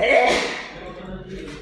É.